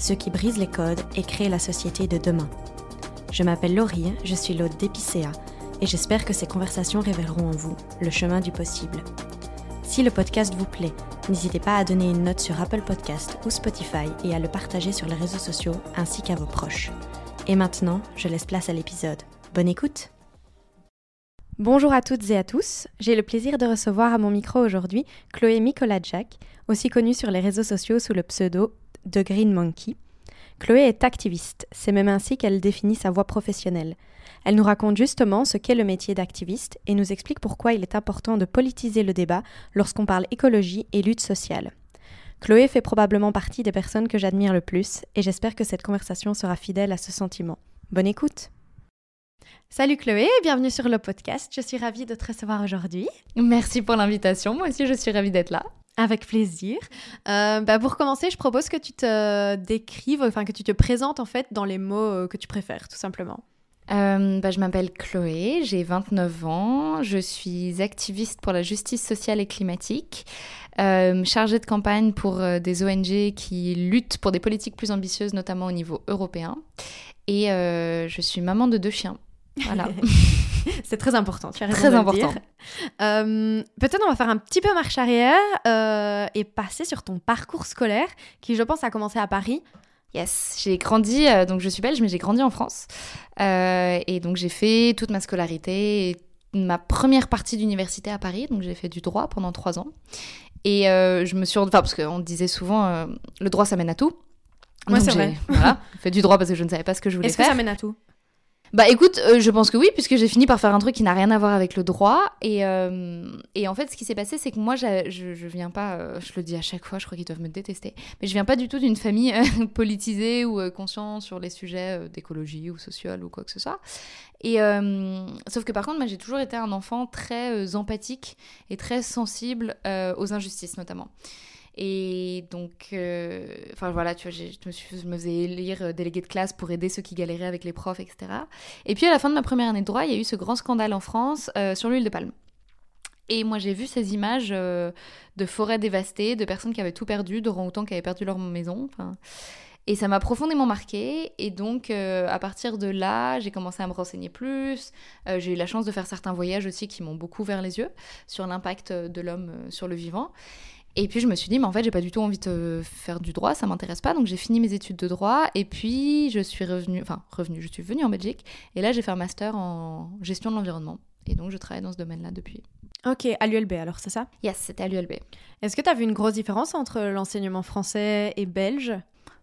ceux qui brisent les codes et créent la société de demain. Je m'appelle Laurie, je suis l'hôte d'Epicéa et j'espère que ces conversations révéleront en vous le chemin du possible. Si le podcast vous plaît, n'hésitez pas à donner une note sur Apple Podcast ou Spotify et à le partager sur les réseaux sociaux ainsi qu'à vos proches. Et maintenant, je laisse place à l'épisode. Bonne écoute Bonjour à toutes et à tous. J'ai le plaisir de recevoir à mon micro aujourd'hui Chloé Mikolajak, aussi connue sur les réseaux sociaux sous le pseudo de Green Monkey. Chloé est activiste, c'est même ainsi qu'elle définit sa voie professionnelle. Elle nous raconte justement ce qu'est le métier d'activiste et nous explique pourquoi il est important de politiser le débat lorsqu'on parle écologie et lutte sociale. Chloé fait probablement partie des personnes que j'admire le plus et j'espère que cette conversation sera fidèle à ce sentiment. Bonne écoute Salut Chloé, bienvenue sur le podcast. Je suis ravie de te recevoir aujourd'hui. Merci pour l'invitation. Moi aussi, je suis ravie d'être là. Avec plaisir. Euh, bah pour commencer, je propose que tu te décrives, enfin que tu te présentes en fait dans les mots euh, que tu préfères, tout simplement. Euh, bah, je m'appelle Chloé, j'ai 29 ans, je suis activiste pour la justice sociale et climatique, euh, chargée de campagne pour des ONG qui luttent pour des politiques plus ambitieuses, notamment au niveau européen. Et je suis maman de deux chiens. Voilà. C'est très important, tu as raison Très important. Peut-être on va faire un petit peu marche arrière et passer sur ton parcours scolaire qui, je pense, a commencé à Paris. Yes, j'ai grandi, euh, donc je suis belge, mais j'ai grandi en France. Euh, et donc j'ai fait toute ma scolarité, ma première partie d'université à Paris, donc j'ai fait du droit pendant trois ans. Et euh, je me suis... Enfin, parce qu'on disait souvent, le droit, ça mène à tout. Moi, c'est vrai. Voilà, fait du droit parce que je ne savais pas ce que je voulais faire. Est-ce que ça mène à tout? Bah écoute, euh, je pense que oui, puisque j'ai fini par faire un truc qui n'a rien à voir avec le droit. Et, euh, et en fait, ce qui s'est passé, c'est que moi, je, je viens pas, euh, je le dis à chaque fois, je crois qu'ils doivent me détester, mais je viens pas du tout d'une famille politisée ou consciente sur les sujets d'écologie ou sociale ou quoi que ce soit. Et sauf que par contre, moi, j'ai toujours été un enfant très empathique et très sensible aux injustices, notamment. Et donc, euh, enfin voilà, tu vois, je me, suis, je me faisais lire euh, délégué de classe pour aider ceux qui galéraient avec les profs, etc. Et puis à la fin de ma première année de droit, il y a eu ce grand scandale en France euh, sur l'huile de palme. Et moi, j'ai vu ces images de forêts dévastées, de personnes qui avaient tout perdu, orang-outans qui avaient perdu leur maison. Et ça m'a profondément marqué. Et donc, à partir de là, j'ai commencé à me renseigner plus. j'ai eu la chance de faire certains voyages aussi qui m'ont beaucoup ouvert les yeux sur l'impact de l'homme sur le vivant. Et puis je me suis dit, mais en fait, j'ai pas du tout envie de faire du droit, ça m'intéresse pas. Donc j'ai fini mes études de droit et puis je suis revenue, enfin revenue, je suis venue en Belgique et là j'ai fait un master en gestion de l'environnement. Et donc je travaille dans ce domaine-là depuis. Ok, à l'ULB alors, c'est ça? Yes, c'était à l'ULB. Est-ce que tu as vu une grosse différence entre l'enseignement français et belge?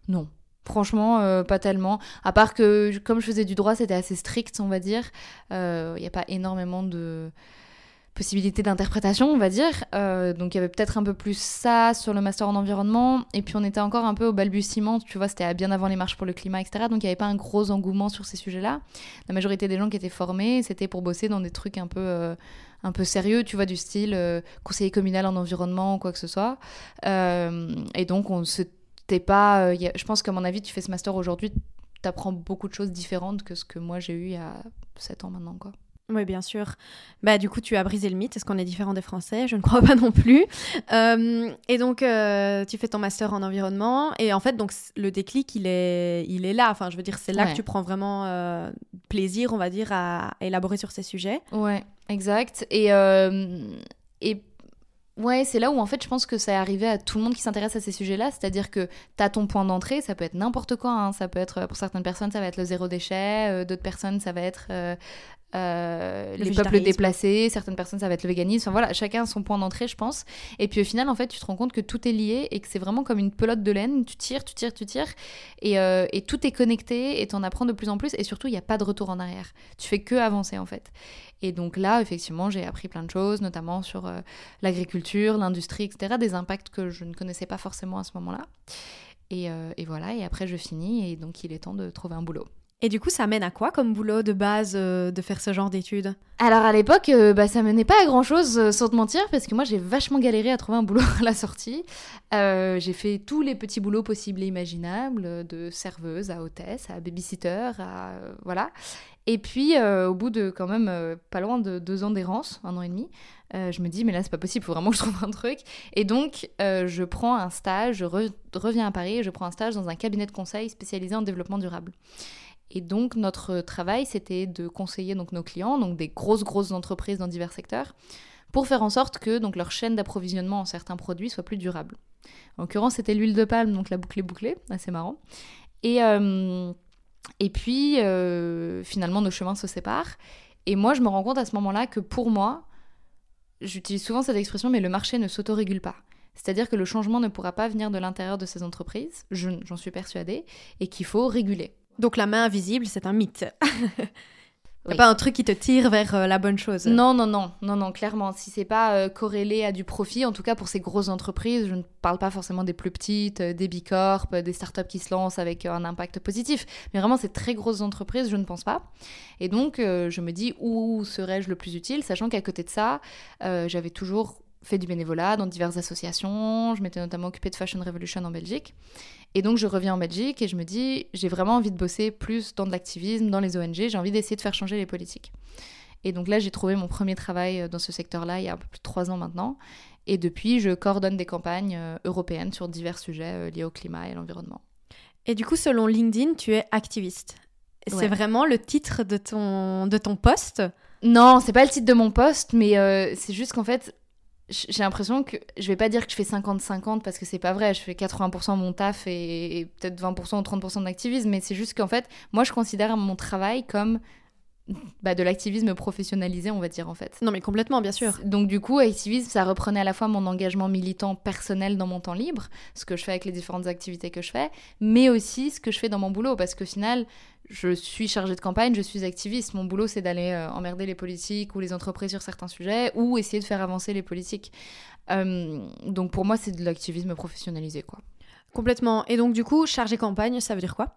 Non. Franchement, euh, pas tellement. À part que, comme je faisais du droit, c'était assez strict, on va dire. Il euh, n'y a pas énormément de possibilité d'interprétation, on va dire. Euh, donc il y avait peut-être un peu plus ça sur le master en environnement. Et puis on était encore un peu au balbutiement, tu vois, c'était bien avant les marches pour le climat, etc. Donc il n'y avait pas un gros engouement sur ces sujets-là. La majorité des gens qui étaient formés, c'était pour bosser dans des trucs un peu, euh, un peu sérieux, tu vois, du style euh, conseiller communal en environnement ou quoi que ce soit. et donc on s'était pas... je pense qu'à mon avis, tu fais ce master aujourd'hui, tu apprends beaucoup de choses différentes que ce que moi j'ai eu il y a 7 ans maintenant, quoi. Oui, bien sûr. Bah, du coup, tu as brisé le mythe. Est-ce qu'on est différent des Français? Je ne crois pas non plus. Euh, et donc, euh, tu fais ton master en environnement. Et en fait, donc, le déclic, il est, il est là. Enfin, je veux dire, c'est là que tu prends vraiment euh, plaisir, on va dire, à, élaborer sur ces sujets. Ouais, exact. Et, et Ouais, c'est là où en fait je pense que ça est arrivé à tout le monde qui s'intéresse à ces sujets-là, c'est-à-dire que tu as ton point d'entrée, ça peut être n'importe quoi, hein. ça peut être pour certaines personnes ça va être le zéro déchet, d'autres personnes ça va être euh, les peuples déplacés, certaines personnes ça va être le véganisme, enfin voilà, chacun a son point d'entrée je pense. Et puis au final en fait tu te rends compte que tout est lié et que c'est vraiment comme une pelote de laine, tu tires, tu tires, tu tires et, euh, et tout est connecté et t'en apprends de plus en plus et surtout il n'y a pas de retour en arrière. Tu fais que avancer en fait. Et donc là effectivement j'ai appris plein de choses, notamment sur euh, l'agriculture, l'industrie, etc. Des impacts que je ne connaissais pas forcément à ce moment-là. Et, et voilà, et après je finis et donc il est temps de trouver un boulot. Et du coup, ça mène à quoi comme boulot de base euh, de faire ce genre d'études? Alors à l'époque, euh, bah, ça menait pas à grand chose, euh, sans te mentir, parce que moi j'ai vachement galéré à trouver un boulot à la sortie. j'ai fait tous les petits boulots possibles et imaginables, de serveuse à hôtesse, à babysitter, à voilà. Et puis au bout de quand même pas loin de deux ans d'errance, un an et demi, je me dis mais là c'est pas possible, faut vraiment que je trouve un truc. Et donc je prends un stage, je reviens à Paris je prends un stage dans un cabinet de conseil spécialisé en développement durable. Et donc notre travail, c'était de conseiller donc nos clients, donc des grosses grosses entreprises dans divers secteurs, pour faire en sorte que donc leur chaîne d'approvisionnement en certains produits soit plus durable. En l'occurrence, c'était l'huile de palme, donc la boucle bouclée, assez marrant. Et euh, et puis euh, finalement nos chemins se séparent. Et moi, je me rends compte à ce moment-là que pour moi, j'utilise souvent cette expression, mais le marché ne s'autorégule pas. C'est-à-dire que le changement ne pourra pas venir de l'intérieur de ces entreprises, j'en suis persuadée, et qu'il faut réguler. Donc la main invisible, c'est un mythe. oui. pas un truc qui te tire vers euh, la bonne chose? Non, non, non, non, non, clairement. Si c'est pas euh, corrélé à du profit, en tout cas pour ces grosses entreprises, je ne parle pas forcément des plus petites, euh, des bicorp, des startups qui se lancent avec un impact positif, mais vraiment ces très grosses entreprises, je ne pense pas. Et donc je me dis où serais-je le plus utile, sachant qu'à côté de ça, j'avais toujours fait du bénévolat dans diverses associations. Je m'étais notamment occupée de Fashion Revolution en Belgique. Et donc je reviens en Belgique et je me dis, j'ai vraiment envie de bosser plus dans de l'activisme, dans les ONG, j'ai envie d'essayer de faire changer les politiques. Et donc là, j'ai trouvé mon premier travail euh, dans ce secteur-là il y a un peu plus de trois ans maintenant. Et depuis, je coordonne des campagnes euh, européennes sur divers sujets euh, liés au climat et à l'environnement. Et du coup, selon LinkedIn, tu es activiste. C'est vraiment le titre de ton, de ton poste? Non, c'est pas le titre de mon poste, mais c'est juste qu'en fait, j'ai l'impression que je vais pas dire que je fais 50-50 parce que c'est pas vrai, je fais 80% de mon taf et, peut-être 20% ou 30% d'activisme, mais c'est juste qu'en fait, moi je considère mon travail comme bah, de l'activisme professionnalisé, on va dire en fait. Non mais complètement, bien sûr. Donc du coup, activisme, ça reprenait à la fois mon engagement militant personnel dans mon temps libre, ce que je fais avec les différentes activités que je fais, mais aussi ce que je fais dans mon boulot, parce qu'au final, je suis chargée de campagne, je suis activiste. Mon boulot, c'est d'aller euh, emmerder les politiques ou les entreprises sur certains sujets ou essayer de faire avancer les politiques. Euh, donc pour moi, c'est de l'activisme professionnalisé, quoi. Complètement. Et donc du coup, chargé campagne, ça veut dire quoi?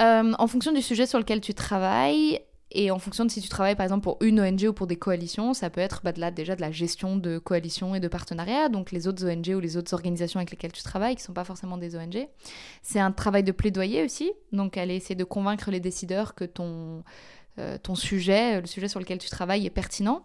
Euh, En fonction du sujet sur lequel tu travailles, et en fonction de si tu travailles par exemple pour une ONG ou pour des coalitions, ça peut être bah, déjà de la gestion de coalitions et de partenariats, donc les autres ONG ou les autres organisations avec lesquelles tu travailles, qui ne sont pas forcément des ONG. C'est un travail de plaidoyer aussi, donc aller essayer de convaincre les décideurs que ton, euh, ton sujet, le sujet sur lequel tu travailles est pertinent.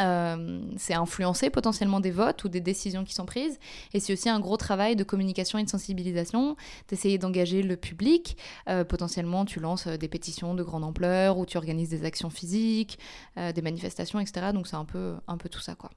Euh, c'est influencer potentiellement des votes ou des décisions qui sont prises. Et c'est aussi un gros travail de communication et de sensibilisation, d'essayer d'engager le public. Euh, potentiellement, tu lances euh, des pétitions de grande ampleur ou tu organises des actions physiques, des manifestations, etc. Donc c'est un peu, un peu tout ça, quoi.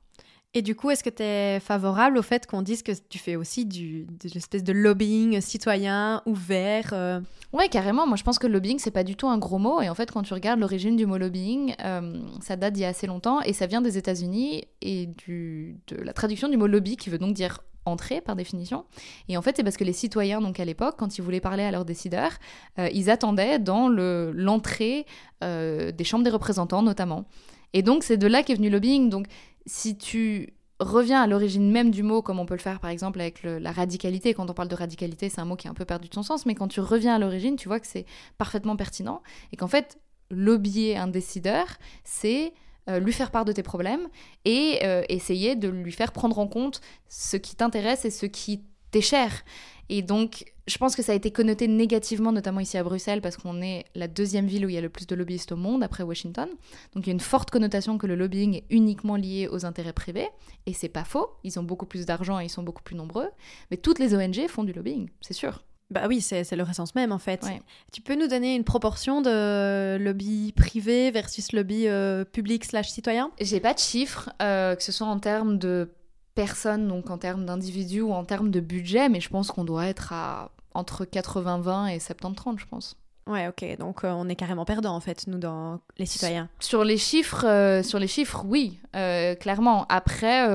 Et du coup, est-ce que tu es favorable au fait qu'on dise que tu fais aussi du, de l'espèce de lobbying citoyen ouvert euh Ouais, carrément. Moi, je pense que lobbying, c'est pas du tout un gros mot. Et en fait, quand tu regardes l'origine du mot lobbying, euh, ça date d'il y a assez longtemps et ça vient des États-Unis et de la traduction du mot lobby qui veut donc dire entrer par définition. Et en fait, c'est parce que les citoyens, donc à l'époque, quand ils voulaient parler à leurs décideurs, euh, ils attendaient dans l'entrée des chambres des représentants notamment. Et donc, c'est de là qu'est venu lobbying. Donc, si tu reviens à l'origine même du mot, comme on peut le faire par exemple avec la radicalité, quand on parle de radicalité, c'est un mot qui a un peu perdu de son sens, mais quand tu reviens à l'origine, tu vois que c'est parfaitement pertinent et qu'en fait, lobbyer un décideur, c'est euh, lui faire part de tes problèmes et euh, essayer de lui faire prendre en compte ce qui t'intéresse et ce qui t'est cher. Et donc, je pense que ça a été connoté négativement, notamment ici à Bruxelles, parce qu'on est la deuxième ville où il y a le plus de lobbyistes au monde, après Washington. Donc il y a une forte connotation que le lobbying est uniquement lié aux intérêts privés. Et c'est pas faux. Ils ont beaucoup plus d'argent et ils sont beaucoup plus nombreux. Mais toutes les ONG font du lobbying, c'est sûr. Bah oui, c'est le essence même en fait. Tu peux nous donner une proportion de lobby privé versus lobby euh, public slash citoyen? J'ai pas de chiffres, euh, que ce soit en termes de personnes, donc en termes d'individus ou en termes de budget, mais je pense qu'on doit être à entre 80-20 et 70-30, je pense. Ouais, ok. Donc euh, on est carrément perdant en fait, nous, dans les citoyens. Sur les chiffres, euh, sur les chiffres, oui, euh, clairement. Après,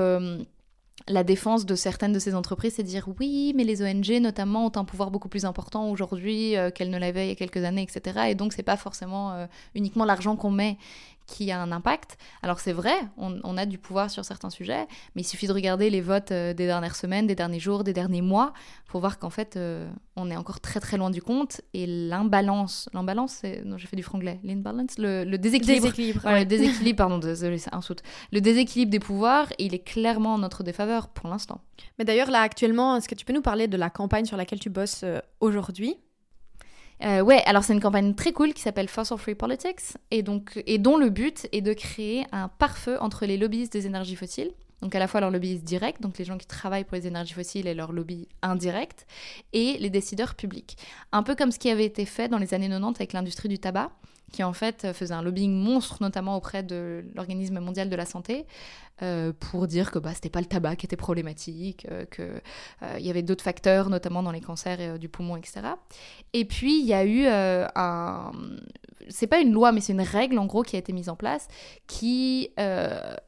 la défense de certaines de ces entreprises, c'est de dire oui, mais les ONG notamment ont un pouvoir beaucoup plus important aujourd'hui qu'elles ne l'avaient il y a quelques années, etc. Et donc c'est pas forcément uniquement l'argent qu'on met qui a un impact. Alors c'est vrai, on, a du pouvoir sur certains sujets, mais il suffit de regarder les votes euh, des dernières semaines, des derniers jours, des derniers mois, pour voir qu'en fait, euh, on est encore très très loin du compte. Et l'imbalance, l'imbalance, c'est... Non, j'ai fait du franglais. L'imbalance, le, le déséquilibre. déséquilibre le déséquilibre, pardon, désolé, c'est un saute. Le déséquilibre des pouvoirs, il est clairement en notre défaveur pour l'instant. Mais d'ailleurs, là, actuellement, est-ce que tu peux nous parler de la campagne sur laquelle tu bosses euh, aujourd'hui? Euh, ouais, alors c'est une campagne très cool qui s'appelle Fossil Free Politics et, donc, et dont le but est de créer un pare-feu entre les lobbyistes des énergies fossiles, donc à la fois leurs lobbyistes directs, donc les gens qui travaillent pour les énergies fossiles et leurs lobbies indirects, et les décideurs publics. Un peu comme ce qui avait été fait dans les années 90 avec l'industrie du tabac, qui en fait faisait un lobbying monstre, notamment auprès de l'Organisme mondial de la santé, euh, pour dire que bah, c'était pas le tabac qui était problématique, euh, qu'il euh, y avait d'autres facteurs, notamment dans les cancers du poumon, etc. Et puis il y a eu un. C'est pas une loi, mais c'est une règle en gros qui a été mise en place qui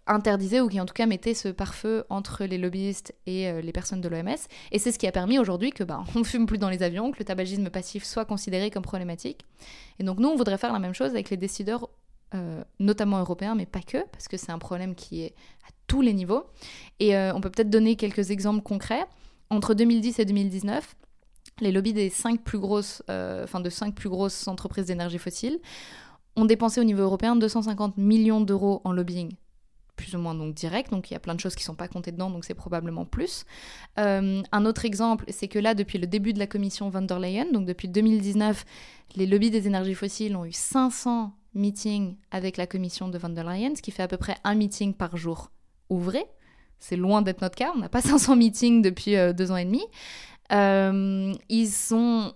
interdisait ou qui en tout cas mettait ce pare-feu entre les lobbyistes et les personnes de l'OMS. Et c'est ce qui a permis aujourd'hui que bah, on fume plus dans les avions, que le tabagisme passif soit considéré comme problématique. Et donc nous, on voudrait faire la même chose avec les décideurs euh, notamment européens, mais pas que, parce que c'est un problème qui est à tous les niveaux. Et euh, on peut peut-être donner quelques exemples concrets. Entre 2010 et 2019, les lobbies des cinq plus grosses, euh, de cinq plus grosses entreprises d'énergie fossile ont dépensé au niveau européen 250 millions d'euros en lobbying plus ou moins donc direct, donc il y a plein de choses qui ne sont pas comptées dedans, donc c'est probablement plus. un autre exemple, c'est que là, depuis le début de la commission von der Leyen, donc depuis 2019, les lobbies des énergies fossiles ont eu 500 meeting avec la commission de Van der Leyen, ce qui fait à peu près un meeting par jour ouvré. C'est loin d'être notre cas, on n'a pas 500 meetings depuis euh, deux ans et demi. Euh, ils sont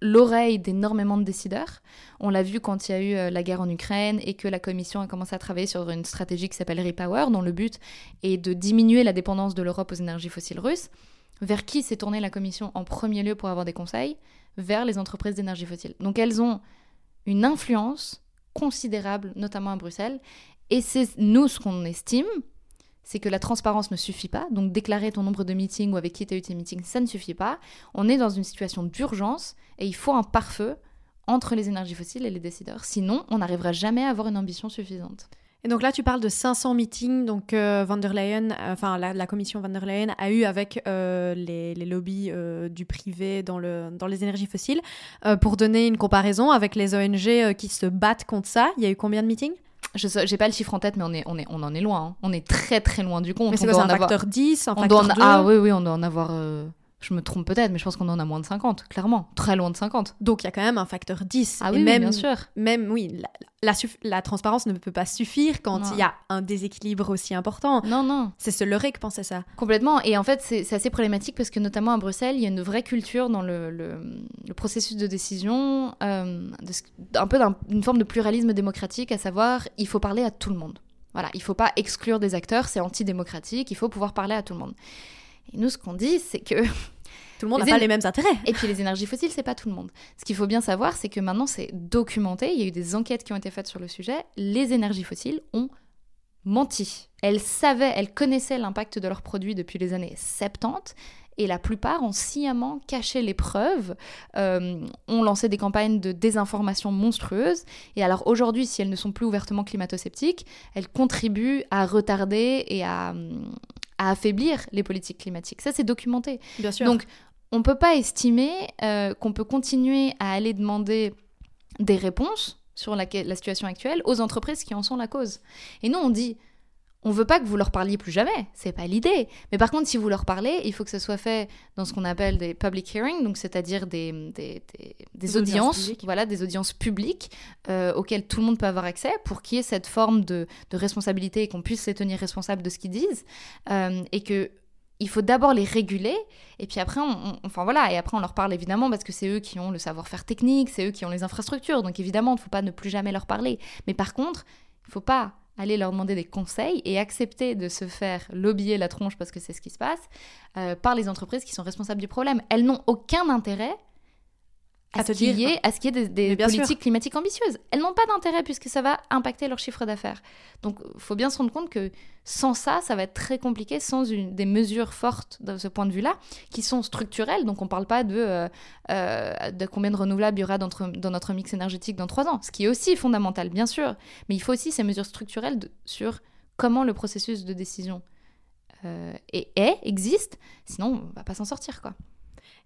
l'oreille d'énormément de décideurs. On l'a vu quand il y a eu euh, la guerre en Ukraine et que la Commission a commencé à travailler sur une stratégie qui s'appelle Repower, dont le but est de diminuer la dépendance de l'Europe aux énergies fossiles russes. Vers qui s'est tournée la Commission en premier lieu pour avoir des conseils? Vers les entreprises d'énergie fossile. Donc elles ont une influence considérable, notamment à Bruxelles. Et c'est nous ce qu'on estime, c'est que la transparence ne suffit pas. Donc déclarer ton nombre de meetings ou avec qui tu as eu tes meetings, ça ne suffit pas. On est dans une situation d'urgence et il faut un pare-feu entre les énergies fossiles et les décideurs. Sinon, on n'arrivera jamais à avoir une ambition suffisante. Et donc là, tu parles de 500 meetings, donc euh, van der Leyen, euh, enfin la, commission van der Leyen a eu avec euh, les, lobbies du privé dans, le, dans les énergies fossiles. pour donner une comparaison avec les ONG qui se battent contre ça, il y a eu combien de meetings? Je n'ai pas le chiffre en tête, mais on, est, on, est, on en est loin. Hein. On est très très loin du compte. Mais c'est un facteur 10, un facteur 2 Ah oui, oui, on doit en avoir je me trompe peut-être, mais je pense qu'on en a moins de 50, clairement. Très loin de 50. Donc il y a quand même un facteur 10. Ah oui, même, bien sûr. Même, oui, la, la, transparence ne peut pas suffire quand il y a un déséquilibre aussi important. Non, non. C'est ce leurrer qui pensait ça. Complètement. Et en fait, c'est assez problématique parce que notamment à Bruxelles, il y a une vraie culture dans le, le, processus de décision, euh, un peu d'une forme de pluralisme démocratique, à savoir, il faut parler à tout le monde. Voilà, il ne faut pas exclure des acteurs, c'est antidémocratique, il faut pouvoir parler à tout le monde. Et nous, ce qu'on dit, c'est que tout le monde n'a pas les mêmes intérêts. Et puis les énergies fossiles, c'est pas tout le monde. Ce qu'il faut bien savoir, c'est que maintenant c'est documenté, il y a eu des enquêtes qui ont été faites sur le sujet, les énergies fossiles ont menti. Elles savaient, elles connaissaient l'impact de leurs produits depuis les années 70 et la plupart ont sciemment caché les preuves, euh, ont lancé des campagnes de désinformation monstrueuses. Et alors aujourd'hui, si elles ne sont plus ouvertement climato-sceptiques, elles contribuent à retarder et à, à affaiblir les politiques climatiques. Ça, c'est documenté. Bien sûr. Donc, on ne peut pas estimer euh, qu'on peut continuer à aller demander des réponses sur la, la situation actuelle aux entreprises qui en sont la cause. Et nous, on dit, on veut pas que vous leur parliez plus jamais, c'est pas l'idée. Mais par contre, si vous leur parlez, il faut que ce soit fait dans ce qu'on appelle des public hearings, donc c'est-à-dire des, des, des- des audiences voilà, des audiences publiques euh, auxquelles tout le monde peut avoir accès pour qu'il y ait cette forme de, de responsabilité et qu'on puisse les tenir responsables de ce qu'ils disent, euh, et que il faut d'abord les réguler et puis après on, on- enfin voilà et après on leur parle évidemment parce que c'est eux qui ont le savoir-faire technique c'est eux qui ont les infrastructures donc évidemment il ne faut pas ne plus jamais leur parler mais par contre il faut pas aller leur demander des conseils et accepter de se faire lobbyer la tronche parce que c'est ce qui se passe euh, par les entreprises qui sont responsables du problème. Elles n'ont aucun intérêt à, À ce qu'il y ait, à ce qu'il y ait des, politiques sûr. climatiques ambitieuses. Elles n'ont pas d'intérêt puisque ça va impacter leur chiffre d'affaires. Donc, il faut bien se rendre compte que sans ça, ça va être très compliqué, sans une, des mesures fortes de ce point de vue-là, qui sont structurelles. Donc, on ne parle pas de, euh, euh, de combien de renouvelables il y aura dans notre, dans notre mix énergétique dans trois ans, ce qui est aussi fondamental, bien sûr. Mais il faut aussi ces mesures structurelles de- sur comment le processus de décision euh, est, est, existe, sinon on va pas s'en sortir, quoi.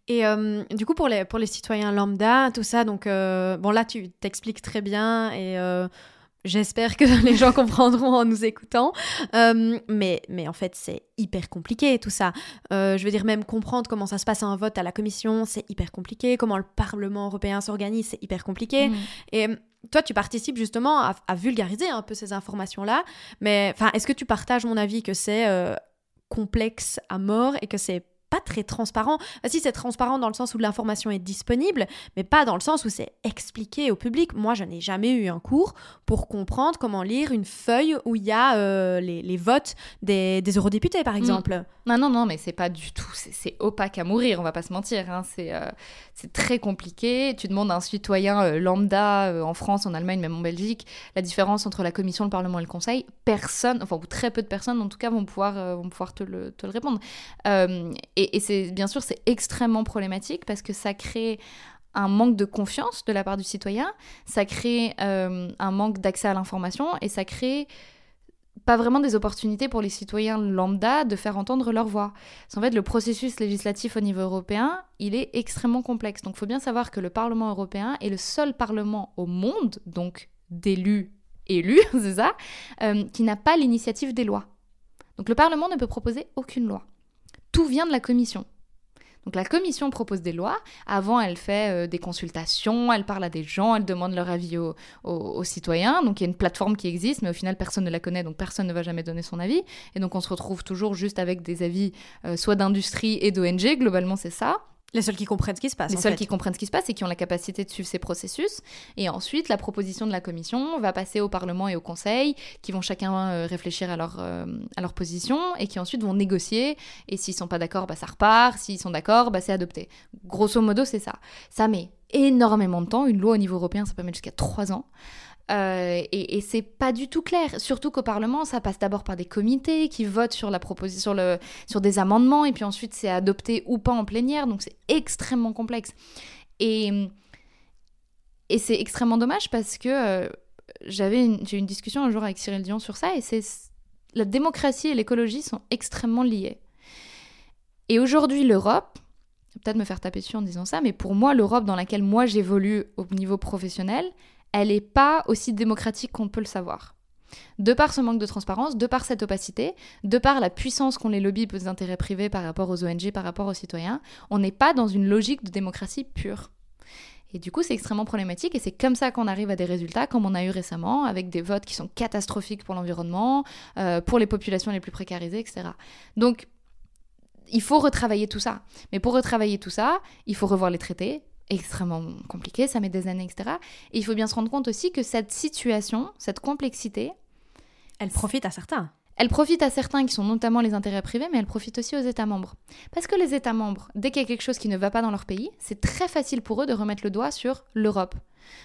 Et euh, du coup, pour les, pour les citoyens lambda, tout ça, donc, euh, bon, là, tu t'expliques très bien et euh, j'espère que les gens comprendront en nous écoutant. Mais, mais en fait, c'est hyper compliqué, tout ça. Je veux dire, même comprendre comment ça se passe un vote à la commission, c'est hyper compliqué. Comment le Parlement européen s'organise, c'est hyper compliqué. Mm. Et toi, tu participes justement à, à vulgariser un peu ces informations-là. Mais enfin, est-ce que tu partages mon avis que c'est complexe à mort et que c'est pas très transparent Enfin, Si c'est transparent dans le sens où l'information est disponible, mais pas dans le sens où c'est expliqué au public. Moi, je n'ai jamais eu un cours pour comprendre comment lire une feuille où il y a euh, les, les votes des, des eurodéputés, par exemple. Non, non, non, mais c'est pas du tout. C'est opaque à mourir, on va pas se mentir. hein. C'est euh, c'est très compliqué. Tu demandes à un citoyen euh, lambda en France, en Allemagne, même en Belgique, la différence entre la Commission, le Parlement et le Conseil. Personne, enfin, ou très peu de personnes en tout cas, vont pouvoir, vont pouvoir te, le, te le répondre. Euh, et c'est bien sûr, c'est extrêmement problématique parce que ça crée un manque de confiance de la part du citoyen, ça crée euh, un manque d'accès à l'information et ça crée pas vraiment des opportunités pour les citoyens lambda de faire entendre leur voix. Parce qu'en fait, le processus législatif au niveau européen, il est extrêmement complexe. Donc, il faut bien savoir que le Parlement européen est le seul parlement au monde, donc d'élus élus, c'est ça, euh, qui n'a pas l'initiative des lois. Donc, le Parlement ne peut proposer aucune loi. Tout vient de la Commission. Donc la commission propose des lois. Avant, elle fait euh, des consultations, elle parle à des gens, elle demande leur avis aux, citoyens. Donc il y a une plateforme qui existe, mais au final, personne ne la connaît, donc personne ne va jamais donner son avis. Et donc on se retrouve toujours juste avec des avis euh, soit d'industrie et d'ONG. Globalement, c'est ça Les seuls qui comprennent ce qui se passe. les seuls fait. qui comprennent ce qui se passe et qui ont la capacité de suivre ces processus. Et ensuite, la proposition de la commission va passer au Parlement et au Conseil, qui vont chacun euh, réfléchir à leur, euh, à leur position et qui ensuite vont négocier. Et s'ils sont pas d'accord, bah, ça repart. S'ils sont d'accord, bah, c'est adopté. Grosso modo, c'est ça. Ça met énormément de temps. Une loi au niveau européen, ça peut mettre jusqu'à trois ans. Euh, et, et c'est pas du tout clair. Surtout qu'au Parlement, ça passe d'abord par des comités qui votent sur la proposition, sur, des amendements, et puis ensuite c'est adopté ou pas en plénière. Donc c'est extrêmement complexe. Et, c'est extrêmement dommage parce que euh, j'avais j'ai eu une discussion un jour avec Cyril Dion sur ça, et c'est la démocratie et l'écologie sont extrêmement liées. Et aujourd'hui, l'Europe, peut-être me faire taper dessus en disant ça, mais pour moi, l'Europe dans laquelle moi j'évolue au niveau professionnel, elle n'est pas aussi démocratique qu'on peut le savoir. De par ce manque de transparence, de par cette opacité, de par la puissance qu'ont les lobbies pour des intérêts privés par rapport aux ONG, par rapport aux citoyens, on n'est pas dans une logique de démocratie pure. Et du coup, c'est extrêmement problématique et c'est comme ça qu'on arrive à des résultats comme on a eu récemment, avec des votes qui sont catastrophiques pour l'environnement, euh, pour les populations les plus précarisées, etc. Donc, il faut retravailler tout ça. Mais pour retravailler tout ça, il faut revoir les traités, extrêmement compliqué, ça met des années, etc. Et il faut bien se rendre compte aussi que cette situation, cette complexité, Elle profite à certains. elle profite à certains qui sont notamment les intérêts privés, mais elle profite aussi aux États membres. Parce que les États membres, dès qu'il y a quelque chose qui ne va pas dans leur pays, c'est très facile pour eux de remettre le doigt sur l'Europe.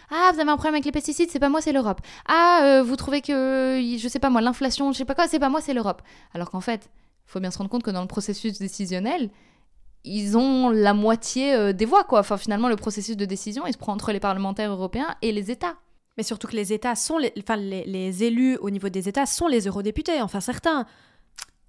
Ah, vous avez un problème avec les pesticides, c'est pas moi, c'est l'Europe. Ah, euh, vous trouvez que, je sais pas moi, l'inflation, je sais pas quoi, c'est pas moi, c'est l'Europe. Alors qu'en fait, il faut bien se rendre compte que dans le processus décisionnel, ils ont la moitié euh, des voix, quoi. Enfin, finalement, le processus de décision, il se prend entre les parlementaires européens et les États. Mais surtout que les États sont les, enfin les, les élus au niveau des États sont les eurodéputés, enfin certains.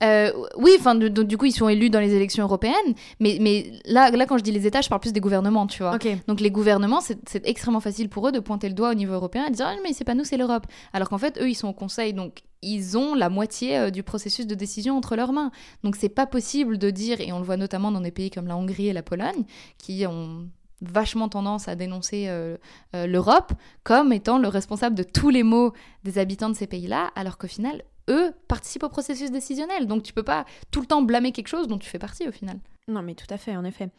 Euh, oui, enfin, du coup, ils sont élus dans les élections européennes, mais, mais là, là, quand je dis les États, je parle plus des gouvernements, tu vois. Donc les gouvernements, c'est extrêmement facile pour eux de pointer le doigt au niveau européen et de dire ah, mais c'est pas nous, c'est l'Europe. Alors qu'en fait, eux, ils sont au Conseil, donc ils ont la moitié euh, du processus de décision entre leurs mains. Donc c'est pas possible de dire, et on le voit notamment dans des pays comme la Hongrie et la Pologne, qui ont vachement tendance à dénoncer euh, l'Europe comme étant le responsable de tous les maux des habitants de ces pays-là, alors qu'au final, eux participent au processus décisionnel. Donc tu peux pas tout le temps blâmer quelque chose dont tu fais partie au final. Non, mais tout à fait, en effet.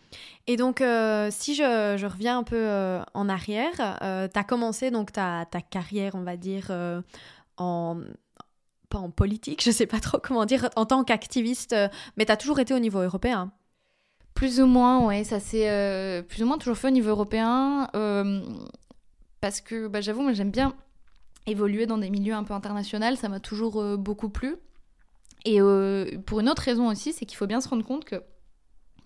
Et donc, euh, si je, reviens un peu euh, en arrière, euh, tu as commencé donc ta, ta, carrière, on va dire, en pas en politique, je sais pas trop comment dire, en tant qu'activiste, mais tu as toujours été au niveau européen. Plus ou moins, ouais, ça c'est plus ou moins toujours fait au niveau européen. parce que bah, j'avoue, moi j'aime bien évoluer dans des milieux un peu internationaux, ça m'a toujours euh, beaucoup plu. Et euh, pour une autre raison aussi, c'est qu'il faut bien se rendre compte que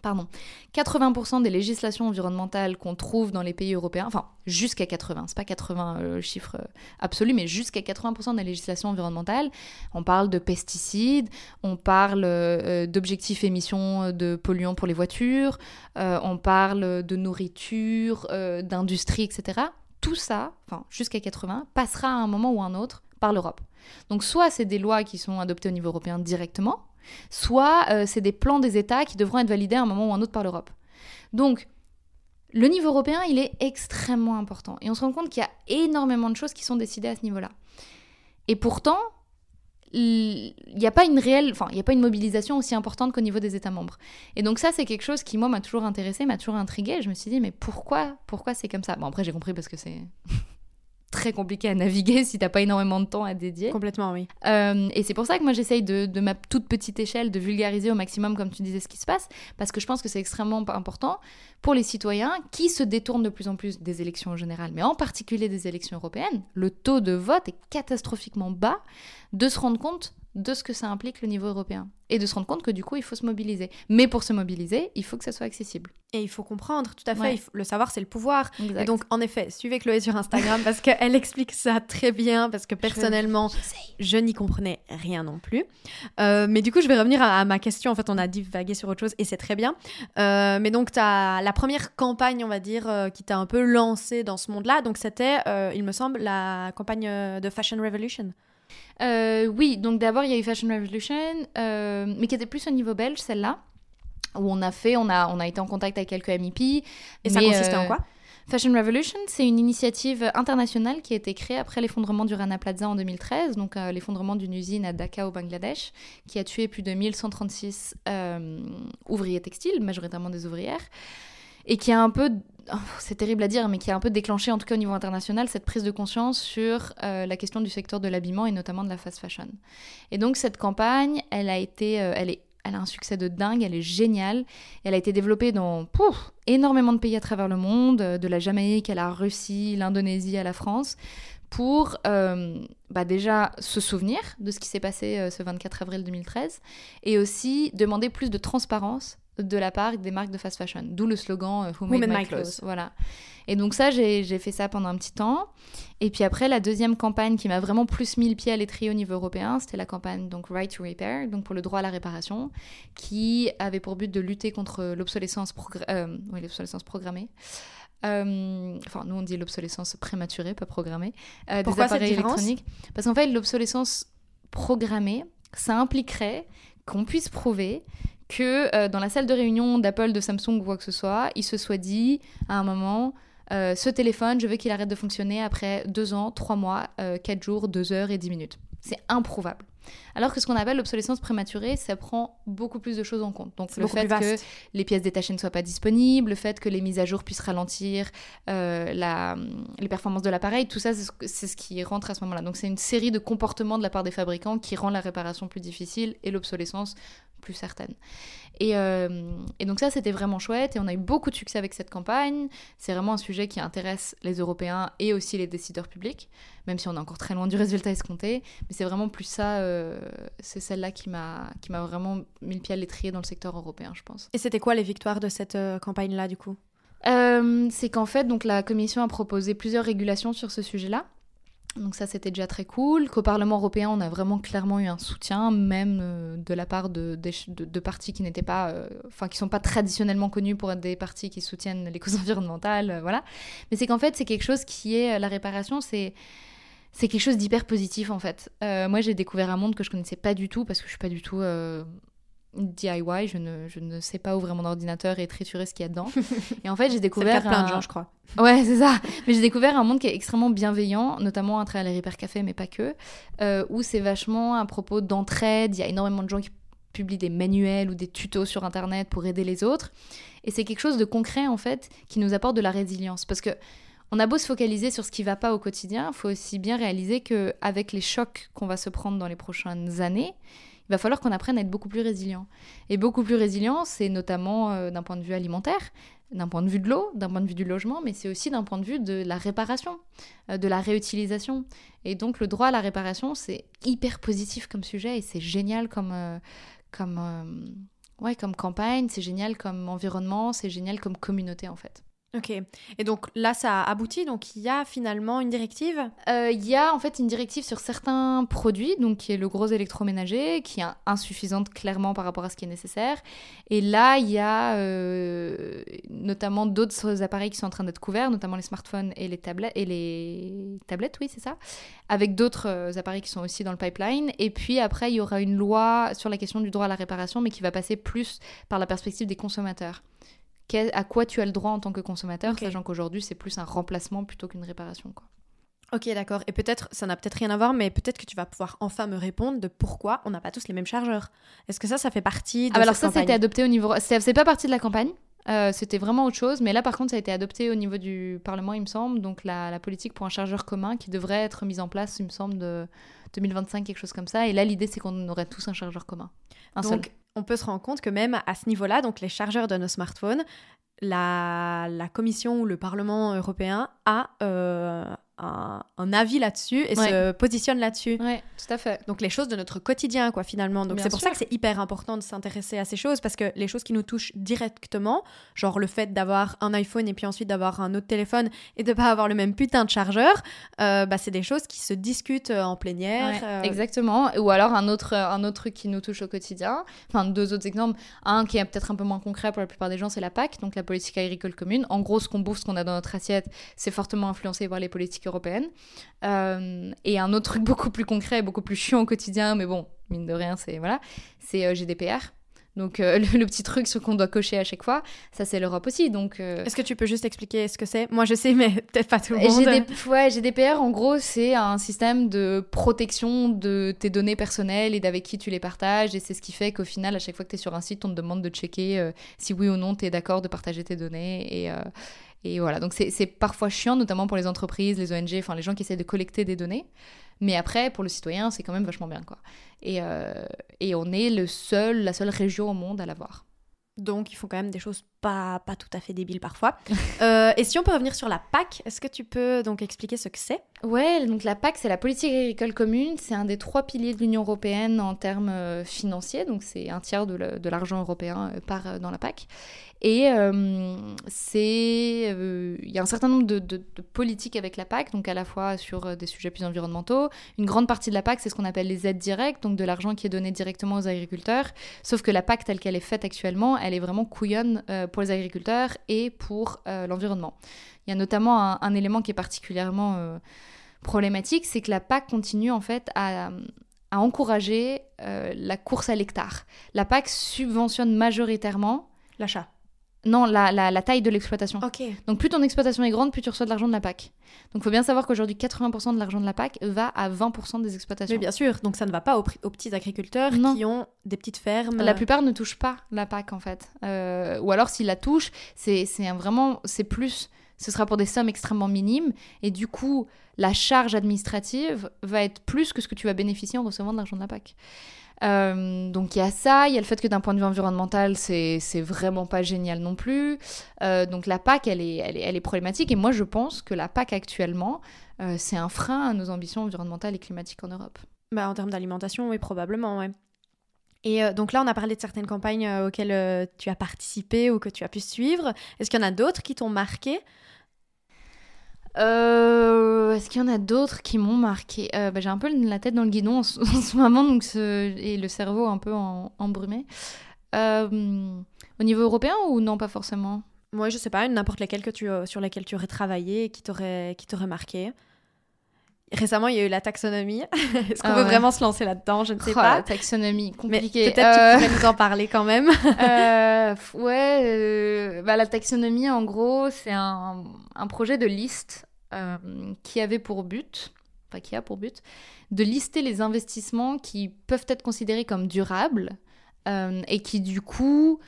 pardon, 80% des législations environnementales qu'on trouve dans les pays européens, enfin jusqu'à 80, c'est pas 80 le euh, chiffre absolu, mais jusqu'à 80% des législations environnementales, on parle de pesticides, on parle d'objectifs émissions de polluants pour les voitures, on parle de nourriture, d'industrie, etc tout ça, enfin jusqu'à 80, passera à un moment ou un autre par l'Europe. Donc soit c'est des lois qui sont adoptées au niveau européen directement, soit euh, c'est des plans des États qui devront être validés à un moment ou un autre par l'Europe. Donc le niveau européen, il est extrêmement important. Et on se rend compte qu'il y a énormément de choses qui sont décidées à ce niveau-là. Et pourtant, il n'y a pas une réelle, enfin, il n'y a pas une mobilisation aussi importante qu'au niveau des États membres. Et donc ça, c'est quelque chose qui, moi, m'a toujours intéressé, m'a toujours intrigué. Je me suis dit, mais pourquoi, pourquoi c'est comme ça? Bon, après, j'ai compris parce que c'est très compliqué à naviguer si t'as pas énormément de temps à dédier. Complètement, oui. Euh, et c'est pour ça que moi j'essaye de, de, ma toute petite échelle de vulgariser au maximum, comme tu disais, ce qui se passe, parce que je pense que c'est extrêmement important pour les citoyens qui se détournent de plus en plus des élections en général, mais en particulier des élections européennes. Le taux de vote est catastrophiquement bas, de se rendre compte de ce que ça implique le niveau européen et de se rendre compte que du coup il faut se mobiliser. Mais pour se mobiliser, il faut que ça soit accessible. Et il faut comprendre, tout à fait. le savoir, c'est le pouvoir. Et donc, en effet, suivez Chloé sur Instagram parce qu'elle explique ça très bien. Parce que personnellement, je, n'y comprenais rien non plus. Euh, mais du coup, je vais revenir à, ma question. En fait, on a divagué sur autre chose et c'est très bien. Euh, mais donc, tu as la première campagne, on va dire, euh, qui t'a un peu lancé dans ce monde-là. Donc, c'était, il me semble, la campagne de Fashion Revolution. Euh, oui, donc d'abord il y a eu Fashion Revolution, euh, mais qui était plus au niveau belge, celle-là, où on a fait, on a, on a été en contact avec quelques MEP. Et ça consistait en euh, quoi? Fashion Revolution, c'est une initiative internationale qui a été créée après l'effondrement du Rana Plaza en 2013, donc l'effondrement d'une usine à Dhaka au Bangladesh, qui a tué plus de 1136 ouvriers textiles, majoritairement des ouvrières, et qui a un peu c'est terrible à dire, mais qui a un peu déclenché, en tout cas au niveau international, cette prise de conscience sur euh, la question du secteur de l'habillement et notamment de la fast fashion. Et donc cette campagne, elle a été, euh, elle est, elle a un succès de dingue, elle est géniale. Elle a été développée dans énormément de pays à travers le monde, euh, de la Jamaïque à la Russie, l'Indonésie à la France, pour bah déjà se souvenir de ce qui s'est passé ce 24 avril 2013 et aussi demander plus de transparence de la part des marques de fast fashion, d'où le slogan euh, Who made, my, clothes. Voilà. Et donc ça, j'ai fait ça pendant un petit temps. Et puis après, la deuxième campagne qui m'a vraiment plus mis le pied à l'étrier au niveau européen, c'était la campagne donc Right to Repair, donc pour le droit à la réparation, qui avait pour but de lutter contre l'obsolescence euh, programmée. Euh, enfin, nous on dit l'obsolescence prématurée, pas programmée, des appareils électroniques. Parce qu'en fait, l'obsolescence programmée, ça impliquerait qu'on puisse prouver que euh, dans la salle de réunion d'Apple, de Samsung ou quoi que ce soit, il se soit dit à un moment euh, ce téléphone, je veux qu'il arrête de fonctionner après deux ans, trois mois, euh, quatre jours, deux heures et dix minutes. C'est improuvable. Alors que ce qu'on appelle l'obsolescence prématurée, ça prend beaucoup plus de choses en compte. Donc le fait que les pièces détachées ne soient pas disponibles, le fait que les mises à jour puissent ralentir la, les performances de l'appareil, tout ça, c'est ce qui rentre à ce moment-là. Donc c'est une série de comportements de la part des fabricants qui rend la réparation plus difficile et l'obsolescence plus certaine. Et, euh, et donc ça, c'était vraiment chouette et on a eu beaucoup de succès avec cette campagne. C'est vraiment un sujet qui intéresse les Européens et aussi les décideurs publics, même si on est encore très loin du résultat escompté. Mais c'est vraiment plus ça, euh, c'est celle-là qui m'a vraiment mis le pied à l'étrier dans le secteur européen, je pense. Et c'était quoi les victoires de cette euh, campagne-là, du coup? C'est qu'en fait, donc, la Commission a proposé plusieurs régulations sur ce sujet-là. Donc ça, c'était déjà très cool. Qu'au Parlement européen, on a vraiment clairement eu un soutien, même euh, de la part de, de, partis qui n'étaient pas, euh, enfin, qui sont pas traditionnellement connus pour être des partis qui soutiennent les causes environnementales, euh, voilà. Mais c'est qu'en fait, c'est quelque chose qui est la réparation, c'est c'est quelque chose d'hyper positif en fait. moi, j'ai découvert un monde que je connaissais pas du tout parce que je suis pas du tout DIY, je ne, je ne sais pas ouvrir mon ordinateur et triturer ce qu'il y a dedans. Et en fait, j'ai découvert. C'est plein de gens, je crois. Ouais, c'est ça. Mais j'ai découvert un monde qui est extrêmement bienveillant, notamment à travers les Hyper Café, mais pas que, euh, où c'est vachement à propos d'entraide. Il y a énormément de gens qui publient des manuels ou des tutos sur Internet pour aider les autres. Et c'est quelque chose de concret, en fait, qui nous apporte de la résilience. Parce que on a beau se focaliser sur ce qui va pas au quotidien, il faut aussi bien réaliser qu'avec les chocs qu'on va se prendre dans les prochaines années, il va falloir qu'on apprenne à être beaucoup plus résilient. Et beaucoup plus résilient, c'est notamment euh, d'un point de vue alimentaire, d'un point de vue de l'eau, d'un point de vue du logement, mais c'est aussi d'un point de vue de la réparation, euh, de la réutilisation. Et donc le droit à la réparation, c'est hyper positif comme sujet et c'est génial comme, euh, comme, ouais, comme campagne, c'est génial comme environnement, c'est génial comme communauté en fait. Ok. Et donc là, ça a abouti. Donc il y a finalement une directive? Euh, Il y a en fait une directive sur certains produits, donc qui est le gros électroménager, qui est insuffisante clairement par rapport à ce qui est nécessaire. Et là, il y a euh, notamment d'autres appareils qui sont en train d'être couverts, notamment les smartphones et les tablettes. Et les tablettes, oui, c'est ça. Avec d'autres euh, appareils qui sont aussi dans le pipeline. Et puis après, il y aura une loi sur la question du droit à la réparation, mais qui va passer plus par la perspective des consommateurs à quoi tu as le droit en tant que consommateur, sachant qu'aujourd'hui c'est plus un remplacement plutôt qu'une réparation. Quoi. Ok, d'accord. Et peut-être, ça n'a peut-être rien à voir, mais peut-être que tu vas pouvoir enfin me répondre de pourquoi on n'a pas tous les mêmes chargeurs. Est-ce que ça, ça fait partie de ah, Alors ça, c'était adopté au niveau... C'est pas partie de la campagne. Euh, c'était vraiment autre chose, mais là par contre ça a été adopté au niveau du Parlement il me semble, donc la, la, politique pour un chargeur commun qui devrait être mise en place il me semble de 2025, quelque chose comme ça, et là l'idée c'est qu'on aurait tous un chargeur commun. Un donc on peut se rendre compte que même à ce niveau-là, donc les chargeurs de nos smartphones, la, Commission ou le Parlement européen a euh, un, avis là-dessus et se positionne là-dessus. Oui, tout à fait. Donc les choses de notre quotidien, quoi, finalement. Donc c'est pour ça que c'est hyper important de s'intéresser à ces choses parce que les choses qui nous touchent directement, genre le fait d'avoir un iPhone et puis ensuite d'avoir un autre téléphone et de pas avoir le même putain de chargeur, euh, bah, c'est des choses qui se discutent euh, en plénière. Euh. Exactement. Ou alors un autre, un autre truc qui nous touche au quotidien. Enfin, deux autres exemples. Un qui est peut-être un peu moins concret pour la plupart des gens, c'est la PAC, donc la politique agricole commune. En gros, ce qu'on bouffe, ce qu'on a dans notre assiette, c'est fortement influencé par les politiques européenne. Euh, et un autre truc beaucoup plus concret, beaucoup plus chiant au quotidien, mais bon, mine de rien, c'est voilà, c'est euh, GDPR. Donc euh, le, petit truc ce qu'on doit cocher à chaque fois, ça c'est l'Europe aussi. Donc est-ce que tu peux juste expliquer ce que c'est? Moi je sais, mais peut-être pas tout le monde. ouais, GDPR en gros c'est un système de protection de tes données personnelles et d'avec qui tu les partages et c'est ce qui fait qu'au final à chaque fois que tu es sur un site on te demande de checker si oui ou non tu es d'accord de partager tes données et et voilà, donc c'est parfois chiant, notamment pour les entreprises, les ONG, enfin les gens qui essaient de collecter des données. Mais après, pour le citoyen, c'est quand même vachement bien, quoi. Et, euh, et on est le seul, la seule région au monde à l'avoir. Donc, ils font quand même des choses pas, pas tout à fait débiles parfois. Euh, et si on peut revenir sur la PAC, est-ce que tu peux donc expliquer ce que c'est? Ouais, donc la PAC, c'est la politique agricole commune. C'est un des trois piliers de l'Union européenne en termes euh, financiers. Donc, c'est un tiers de l'argent européen par dans la PAC. Et euh, c'est, euh, il y a un certain nombre de, politiques avec la PAC, donc à la fois sur euh, des sujets plus environnementaux. Une grande partie de la PAC, c'est ce qu'on appelle les aides directes, donc de l'argent qui est donné directement aux agriculteurs. Sauf que la PAC telle qu'elle est faite actuellement, elle est vraiment couillonne pour les agriculteurs et pour l'environnement. Il y a notamment un, élément qui est particulièrement problématique, c'est que la PAC continue en fait à, à encourager la course à l'hectare. La PAC subventionne majoritairement l'achat. Non, la, la, taille de l'exploitation. Donc plus ton exploitation est grande, plus tu reçois de l'argent de la PAC. Donc il faut bien savoir qu'aujourd'hui 80% de l'argent de la PAC va à 20% des exploitations. Mais bien sûr, donc ça ne va pas aux, petits agriculteurs qui ont des petites fermes. La plupart ne touchent pas la PAC en fait. Euh, ou alors s'ils la touchent, c'est vraiment, c'est plus, ce sera pour des sommes extrêmement minimes. Et du coup, la charge administrative va être plus que ce que tu vas bénéficier en recevant de l'argent de la PAC. Euh, donc il y a ça, il y a le fait que d'un point de vue environnemental, c'est vraiment pas génial non plus. Euh, donc la PAC, elle est, elle, est, problématique et moi je pense que la PAC actuellement, euh, c'est un frein à nos ambitions environnementales et climatiques en Europe. Bah, en termes d'alimentation, oui, probablement. Et donc là, on a parlé de certaines campagnes auxquelles tu as participé ou que tu as pu suivre. Est-ce qu'il y en a d'autres qui t'ont marqué? Euh, Est-ce qu'il y en a d'autres qui m'ont marqué? Euh, bah, J'ai un peu la tête dans le guidon en ce, en ce moment donc et le cerveau un peu embrumé. Euh, au niveau européen ou non, pas forcément? Moi, je sais pas, n'importe laquelle que tu, euh, sur laquelle tu aurais travaillé et qui t'aurait marqué. Récemment, il y a eu la taxonomie. Est-ce qu'on Ah veut ouais. vraiment se lancer là-dedans? Je ne sais Oh, La pas. taxonomie, Mais compliqué. peut-être Euh, tu pourrais nous en parler quand même. Euh, ouais, euh, bah, la taxonomie, en gros, c'est un, un projet de liste euh, qui avait pour but, enfin qui a pour but, de lister les investissements qui peuvent être considérés comme durables et qui du coup,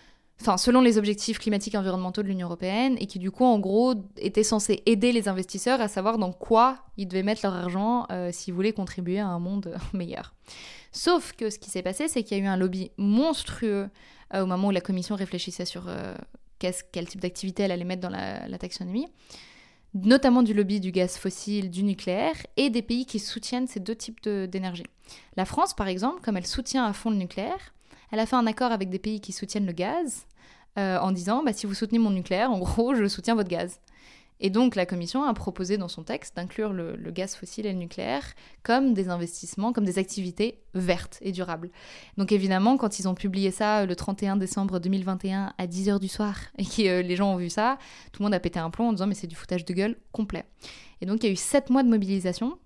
selon les objectifs climatiques et environnementaux de l'Union européenne, et qui du coup, en gros, étaient censés aider les investisseurs à savoir dans quoi ils devaient mettre leur argent euh, s'ils voulaient contribuer à un monde meilleur. Sauf que ce qui s'est passé, c'est qu'il y a eu un lobby monstrueux euh, au moment où la commission réfléchissait sur euh, quel type d'activité elle allait mettre dans la, taxonomie, notamment du lobby du gaz fossile, du nucléaire, et des pays qui soutiennent ces deux types d'énergie. La France, par exemple, comme elle soutient à fond le nucléaire, elle a fait un accord avec des pays qui soutiennent le gaz euh, en disant bah, si vous soutenez mon nucléaire, en gros, je soutiens votre gaz. Et donc la Commission a proposé dans son texte d'inclure le, gaz fossile et le nucléaire comme des investissements, comme des activités vertes et durables. Donc évidemment, quand ils ont publié ça euh, le 31 décembre 2021 à 10h du soir et que euh, les gens ont vu ça, tout le monde a pété un plomb en disant mais c'est du foutage de gueule complet. Et donc il y a eu 7 mois de mobilisation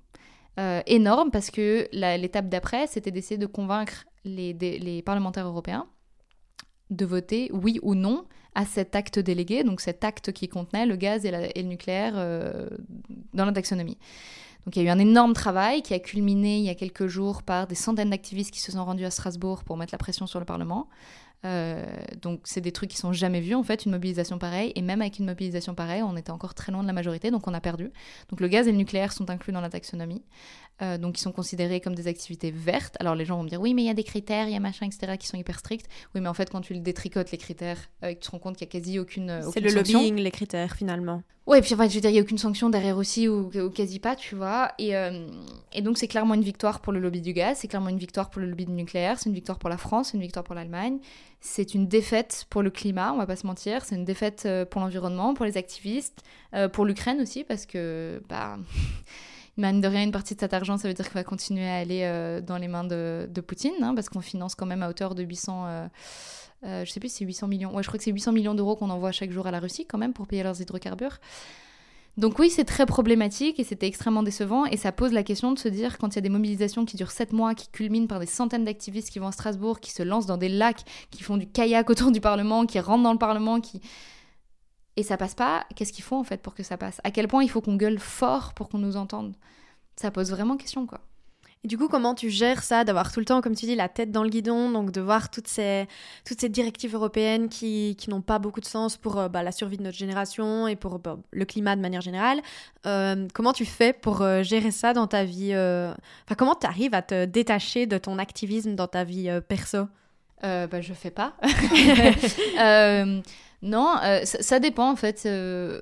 énorme parce que l'étape d'après, c'était d'essayer de convaincre les, parlementaires européens de voter oui ou non à cet acte délégué, donc cet acte qui contenait le gaz et le nucléaire euh, dans la taxonomie. Donc il y a eu un énorme travail qui a culminé il y a quelques jours par des centaines d'activistes qui se sont rendus à Strasbourg pour mettre la pression sur le Parlement. Euh, donc c'est des trucs qui sont jamais vus en fait, une mobilisation pareille. Et même avec une mobilisation pareille, on était encore très loin de la majorité, donc on a perdu. Donc le gaz et le nucléaire sont inclus dans la taxonomie. Euh, donc ils sont considérés comme des activités vertes. Alors les gens vont me dire oui mais il y a des critères, il y a machin, etc. qui sont hyper stricts. Oui mais en fait quand tu le détricotes les critères, euh, tu te rends compte qu'il y a quasi aucune, euh, C'est le sanction. lobbying, les critères finalement. Ouais, et puis enfin, je veux dire, il n'y a aucune sanction derrière aussi, ou, ou quasi pas, tu vois. Et, euh, et donc, c'est clairement une victoire pour le lobby du gaz, c'est clairement une victoire pour le lobby du nucléaire, c'est une victoire pour la France, c'est une victoire pour l'Allemagne. C'est une défaite pour le climat, on va pas se mentir. C'est une défaite pour l'environnement, pour les activistes, euh, pour l'Ukraine aussi, parce que, bah. Mine de rien, une partie de cet argent, ça veut dire qu'il va continuer à aller euh, dans les mains de, de Poutine, hein, parce qu'on finance quand même à hauteur de 800, euh, euh, je sais plus si c'est 800 millions, ouais, je crois que c'est 800 millions d'euros qu'on envoie chaque jour à la Russie quand même pour payer leurs hydrocarbures. Donc oui, c'est très problématique et c'était extrêmement décevant et ça pose la question de se dire quand il y a des mobilisations qui durent 7 mois, qui culminent par des centaines d'activistes qui vont à Strasbourg, qui se lancent dans des lacs, qui font du kayak autour du Parlement, qui rentrent dans le Parlement, qui... Et ça passe pas, qu'est-ce qu'il faut en fait pour que ça passe? À quel point il faut qu'on gueule fort pour qu'on nous entende? Ça pose vraiment question quoi. Et du coup, comment tu gères ça, d'avoir tout le temps, comme tu dis, la tête dans le guidon, donc de voir toutes ces, toutes ces directives européennes qui, qui n'ont pas beaucoup de sens pour euh, bah, la survie de notre génération et pour bah, le climat de manière générale. Euh, comment tu fais pour euh, gérer ça dans ta vie Enfin, comment tu arrives à te détacher de ton activisme dans ta vie perso? Bah, je fais pas. Non, euh, ça, dépend en fait. euh,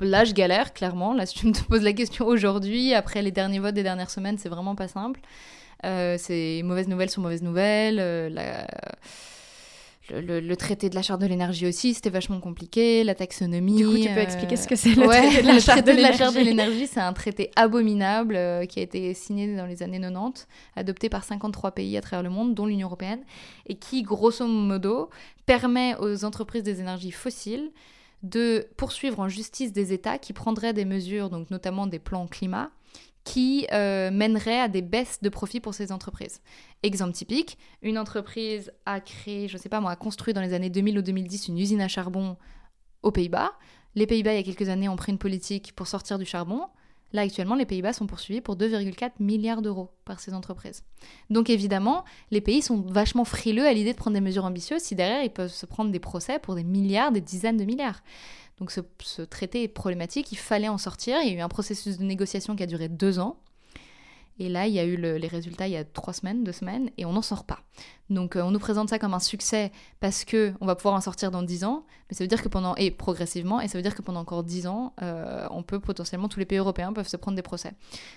Là, je galère, clairement. Là, si tu me poses la question aujourd'hui, après les derniers votes des dernières semaines, c'est vraiment pas simple. Euh, c'est mauvaise nouvelle sur mauvaise nouvelle. Le, le- le traité de la charte de l'énergie aussi, c'était vachement compliqué. La taxonomie. Du coup, tu peux euh, expliquer ce que c'est le ouais, traité de la le charte traité de de la charte de l'énergie. l'énergie, c'est un traité abominable euh, qui a été signé dans les années 90, adopté par 53 pays à travers le monde, dont l'Union européenne, et qui, grosso modo, permet aux entreprises des énergies fossiles de poursuivre en justice des États qui prendraient des mesures, donc notamment des plans climat, qui euh, mèneraient à des baisses de profit pour ces entreprises. Exemple typique, une entreprise a créé, je sais pas moi, a construit dans les années 2000 ou 2010 une usine à charbon aux Pays-Bas. Les Pays-Bas, il y a quelques années, ont pris une politique pour sortir du charbon. Là, actuellement, les Pays-Bas sont poursuivis pour 2,4 milliards d'euros par ces entreprises. Donc, évidemment, les pays sont vachement frileux à l'idée de prendre des mesures ambitieuses si derrière, ils peuvent se prendre des procès pour des milliards, des dizaines de milliards. Donc, ce, traité est problématique, il fallait en sortir. Il y a eu un processus de négociation qui a duré deux ans. Et là, il y a eu les résultats il y a trois semaines, deux semaines, et on n'en sort pas. Donc, euh, on nous présente ça comme un succès parce que on va pouvoir en sortir dans dix ans, mais ça veut dire que pendant et progressivement, et ça veut dire que pendant encore dix ans, euh, on peut potentiellement tous les pays européens peuvent se prendre des procès.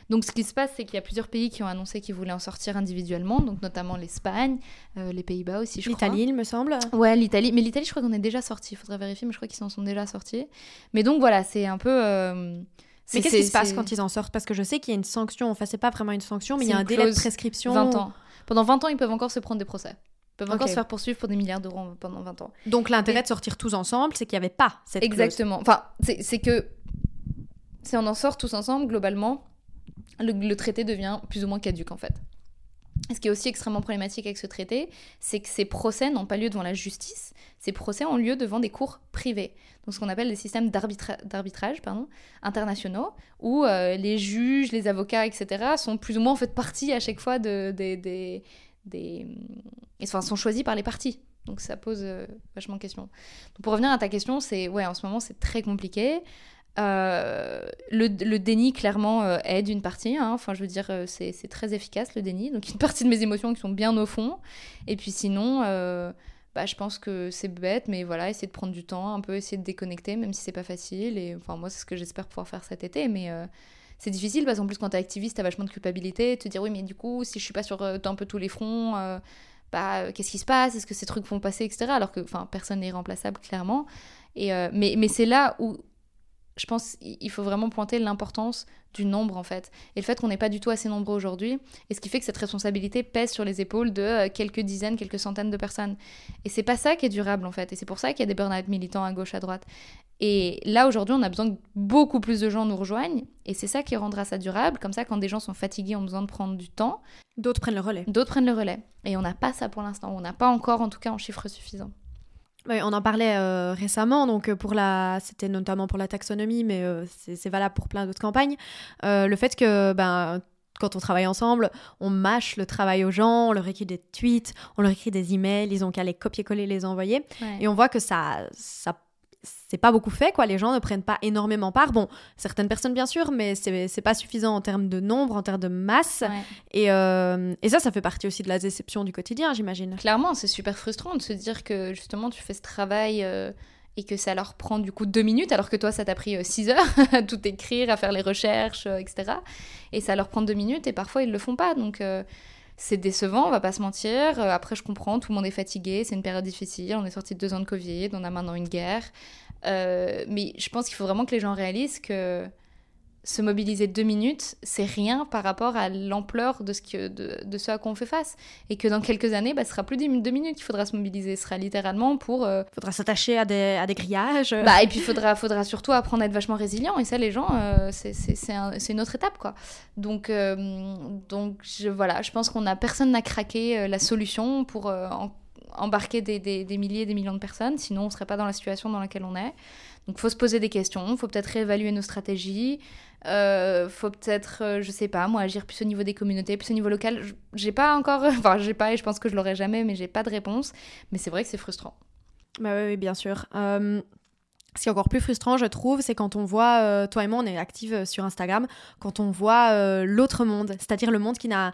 Donc, ce qui se passe, c'est qu'il y a plusieurs pays qui ont annoncé qu'ils voulaient en sortir individuellement, donc notamment l'Espagne, euh, les Pays-Bas aussi, je crois. L'Italie, il me semble. Ouais, l'Italie, mais l'Italie, je crois qu'on est déjà sorti. Il faudrait vérifier, mais je crois qu'ils s'en sont déjà sortis. Mais donc voilà, c'est un peu mais qu'est-ce qui se passe quand ils en sortent? Parce que je sais qu'il y a une sanction, enfin c'est pas vraiment une sanction, mais il y a un délai de prescription. 20 ans. Pendant 20 ans, ils peuvent encore se prendre des procès. Ils peuvent encore se faire poursuivre pour des milliards d'euros pendant 20 ans. Donc l'intérêt de sortir tous ensemble, c'est qu'il n'y avait pas cette Exactement. Enfin, c'est que si on en sort tous ensemble, globalement, le traité devient plus ou moins caduque en fait. Ce qui est aussi extrêmement problématique avec ce traité, c'est que ces procès n'ont pas lieu devant la justice, ces procès ont lieu devant des cours privés, donc ce qu'on appelle des systèmes d'arbitrage internationaux, où euh, les juges, les avocats, etc., sont plus ou moins en fait partie à chaque fois de, des... Enfin, sont choisis par les parties. Donc ça pose euh, vachement de questions. Donc pour revenir à ta question, c'est ouais, en ce moment c'est très compliqué. Euh, le, déni, clairement, euh, aide une partie. Hein. Enfin, je veux dire, euh, c'est très efficace, le déni. Donc, une partie de mes émotions qui sont bien au fond. Et puis, sinon, bah, je pense que c'est bête, mais voilà, essayer de prendre du temps, un peu essayer de déconnecter, même si c'est pas facile. Et enfin, moi, c'est ce que j'espère pouvoir faire cet été. Mais c'est difficile parce qu'en plus, quand t'es activiste, t'as vachement de culpabilité. Te dire, oui, mais du coup, si je suis pas sur un peu tous les fronts. bah, qu'est-ce qui se passe? Est-ce que ces trucs vont passer, etc. Alors que, enfin, personne n'est irremplaçable, clairement. Et, mais mais c'est là où je pense qu'il faut vraiment pointer l'importance du nombre en fait. Et le fait qu'on n'est pas du tout assez nombreux aujourd'hui et ce qui fait que cette responsabilité pèse sur les épaules de euh, quelques dizaines, quelques centaines de personnes. Et c'est pas ça qui est durable en fait. Et c'est pour ça qu'il y a des burn-out militants à gauche à droite. Et là aujourd'hui on a besoin que beaucoup plus de gens nous rejoignent. Et c'est ça qui rendra ça durable. Comme ça quand des gens sont fatigués ont besoin de prendre du temps d'autres prennent le relais. d'autres prennent le relais. Et on n'a pas ça pour l'instant. On n'a pas encore en tout cas en chiffre on en parlait euh, récemment, donc euh, pour la, c'était notamment pour la taxonomie, mais euh, c'est valable pour plein d'autres campagnes. le fait que ben, quand on travaille ensemble, on mâche le travail aux gens, on leur écrit des tweets, on leur écrit des emails, ils ont qu'à les copier-coller, les envoyer. Et on voit que ça, ça c'est pas beaucoup fait, quoi. Les gens ne prennent pas énormément part. Bon, certaines personnes, bien sûr, mais c'est pas suffisant en termes de nombre, en termes de masse. Et, euh, et, ça, ça fait partie aussi de la déception du quotidien, j'imagine. Clairement, c'est super frustrant de se dire que justement, tu fais ce travail. Euh, et que ça leur prend du coup deux minutes, alors que toi, ça t'a pris euh, six heures à tout écrire, à faire les recherches, etc. Et ça leur prend deux minutes, et parfois, ils le font pas. Donc, c'est décevant, on va pas se mentir. après, je comprends, tout le monde est fatigué, c'est une période difficile, on est sorti de deux ans de Covid, on a maintenant une guerre. Euh, mais je pense qu'il faut vraiment que les gens réalisent que se mobiliser deux minutes, c'est rien par rapport à l'ampleur de, ce que, de, ce à quoi on fait face. Et que dans quelques années, bah, ce sera plus deux minutes qu'il faudra se mobiliser. Ce sera littéralement pour... Il euh, faudra s'attacher à des, à des grillages. Bah, et puis il faudra, faudra surtout apprendre à être vachement résilient. Et ça, les gens, euh, c'est un, une autre étape. quoi. Donc, donc je, voilà, je pense qu'on a personne n'a craqué la solution pour... En, embarquer des, des, des, milliers, des millions de personnes, sinon on ne serait pas dans la situation dans laquelle on est. Donc faut se poser des questions, il faut peut-être réévaluer nos stratégies, euh, faut peut-être, euh, je sais pas, moi agir plus au niveau des communautés, plus au niveau local. J'ai pas encore, enfin j'ai pas et je pense que je l'aurai jamais, mais j'ai pas de réponse. Mais c'est vrai que c'est frustrant. Bah oui, bien sûr. Euh, ce qui est encore plus frustrant, je trouve, c'est quand on voit, euh, toi et moi, on est actifs sur Instagram, quand on voit l'autre monde, c'est-à-dire le monde qui n'a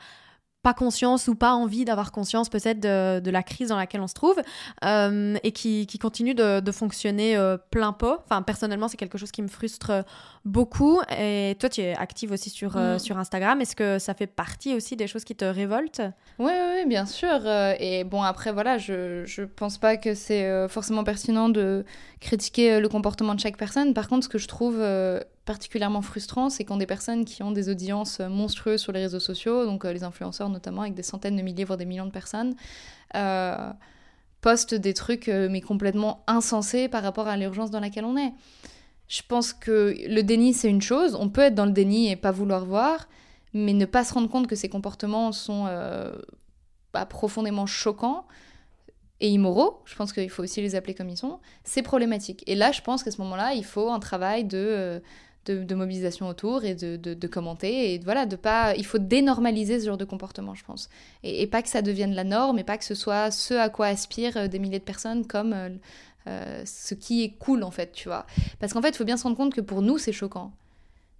pas conscience ou pas envie d'avoir conscience peut-être de, de, la crise dans laquelle on se trouve euh, et qui, qui, continue de, de fonctionner euh, plein pot. Enfin, personnellement, c'est quelque chose qui me frustre beaucoup. Et toi, tu es active aussi sur, euh, mm. sur Instagram. Est-ce que ça fait partie aussi des choses qui te révoltent? Oui, oui, bien sûr. Et bon, après, voilà, je ne pense pas que c'est forcément pertinent de critiquer le comportement de chaque personne. Par contre, ce que je trouve particulièrement frustrant, c'est quand des personnes qui ont des audiences monstrueuses sur les réseaux sociaux, donc euh, les influenceurs notamment avec des centaines de milliers, voire des millions de personnes, euh, postent des trucs euh, mais complètement insensés par rapport à l'urgence dans laquelle on est. Je pense que le déni, c'est une chose, on peut être dans le déni et pas vouloir voir, mais ne pas se rendre compte que ces comportements sont pas profondément choquants, et immoraux, je pense qu'il faut aussi les appeler comme ils sont, c'est problématique. Et là, je pense qu'à ce moment-là, il faut un travail de, de, mobilisation autour et de, de, commenter. Et voilà, de pas, il faut dénormaliser ce genre de comportement, je pense. Et, pas que ça devienne la norme, et pas que ce soit ce à quoi aspirent euh, des milliers de personnes comme euh, euh, ce qui est cool, en fait, tu vois. Parce qu'en fait, il faut bien se rendre compte que pour nous, c'est choquant.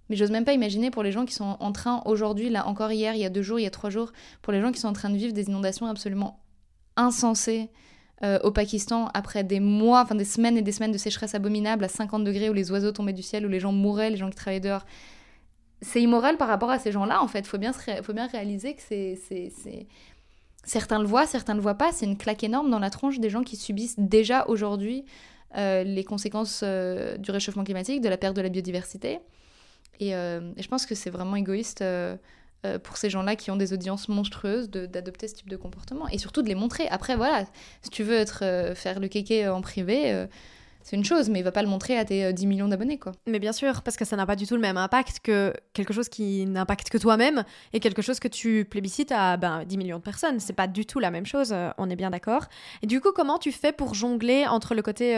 Mais j'ose même pas imaginer pour les gens qui sont en train aujourd'hui, là encore hier, il y a deux jours, il y a trois jours, pour les gens qui sont en train de vivre des inondations absolument insensées euh, au Pakistan après des mois, enfin des semaines et des semaines de sécheresse abominable à 50 degrés où les oiseaux tombaient du ciel, où les gens mouraient, les gens qui travaillaient dehors. C'est immoral par rapport à ces gens-là, en fait. Faut bien, faut bien réaliser que c'est, c'est, Certains le voient, certains ne le voient pas. C'est une claque énorme dans la tronche des gens qui subissent déjà aujourd'hui euh, les conséquences euh, du réchauffement climatique, de la perte de la biodiversité. Et, et je pense que c'est vraiment égoïste euh, pour ces gens-là qui ont des audiences monstrueuses d'adopter ce type de comportement et surtout de les montrer. Après, voilà, si tu veux être, euh, faire le kéké en privé, euh, c'est une chose, mais il va pas le montrer à tes 10 millions d'abonnés, quoi. Mais bien sûr, parce que ça n'a pas du tout le même impact que quelque chose qui n'impacte que toi-même et quelque chose que tu plébiscites à ben, 10 millions de personnes. C'est pas du tout la même chose, on est bien d'accord. Et du coup, comment tu fais pour jongler entre le côté